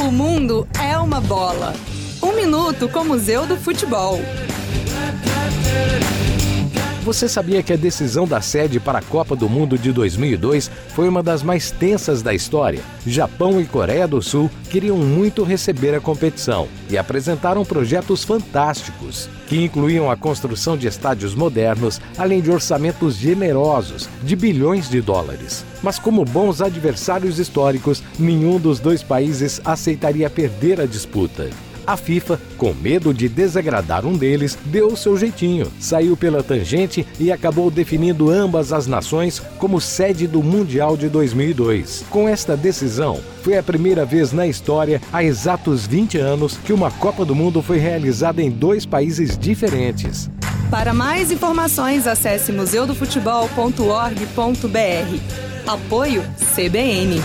O mundo é uma bola. Um minuto com o Museu do Futebol. Você sabia que a decisão da sede para a Copa do Mundo de 2002 foi uma das mais tensas da história? Japão e Coreia do Sul queriam muito receber a competição e apresentaram projetos fantásticos, que incluíam a construção de estádios modernos, além de orçamentos generosos de bilhões de dólares. Mas, como bons adversários históricos, nenhum dos dois países aceitaria perder a disputa. A FIFA, com medo de desagradar um deles, deu seu jeitinho, saiu pela tangente e acabou definindo ambas as nações como sede do Mundial de 2002. Com esta decisão, foi a primeira vez na história, há exatos 20 anos, que uma Copa do Mundo foi realizada em dois países diferentes. Para mais informações, acesse museudofutebol.org.br. Apoio CBN.